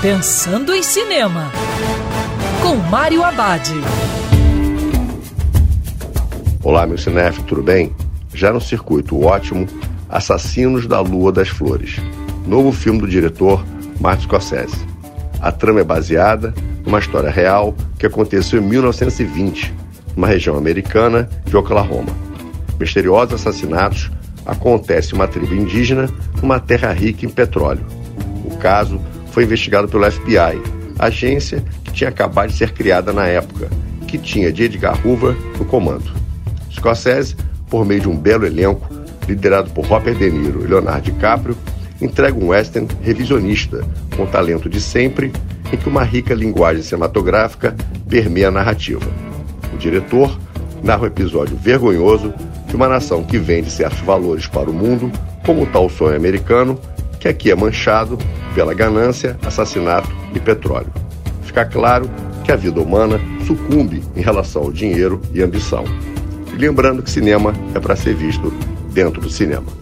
Pensando em Cinema, com Mário Abad. Olá, meu cinef, tudo bem? Já no circuito ótimo, Assassinos da Lua das Flores, novo filme do diretor Martin Scorsese. A trama é baseada numa história real que aconteceu em 1920, numa região americana de Oklahoma. Misteriosos assassinatos acontecem em uma tribo indígena numa terra rica em petróleo. O caso foi investigado pelo FBI, agência que tinha acabado de ser criada na época, que tinha de Edgar Hoover no comando. Scorsese, por meio de um belo elenco, liderado por Robert De Niro e Leonardo DiCaprio, entrega um western revisionista, com o talento de sempre, em que uma rica linguagem cinematográfica permeia a narrativa. O diretor narra um episódio vergonhoso de uma nação que vende certos valores para o mundo, como o tal sonho americano, que aqui é manchado pela ganância, assassinato e petróleo. Fica claro que a vida humana sucumbe em relação ao dinheiro e ambição. E lembrando que cinema é para ser visto dentro do cinema.